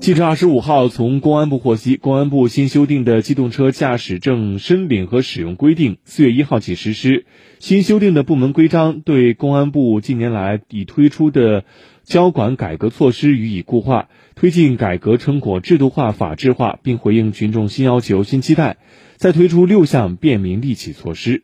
记者二十五号从公安部获悉，公安部新修订的机动车驾驶证申领和使用规定四月一号起实施。新修订的部门规章对公安部近年来已推出的交管改革措施予以固化，推进改革成果制度化、法治化，并回应群众新要求、新期待，再推出六项便民利企措施。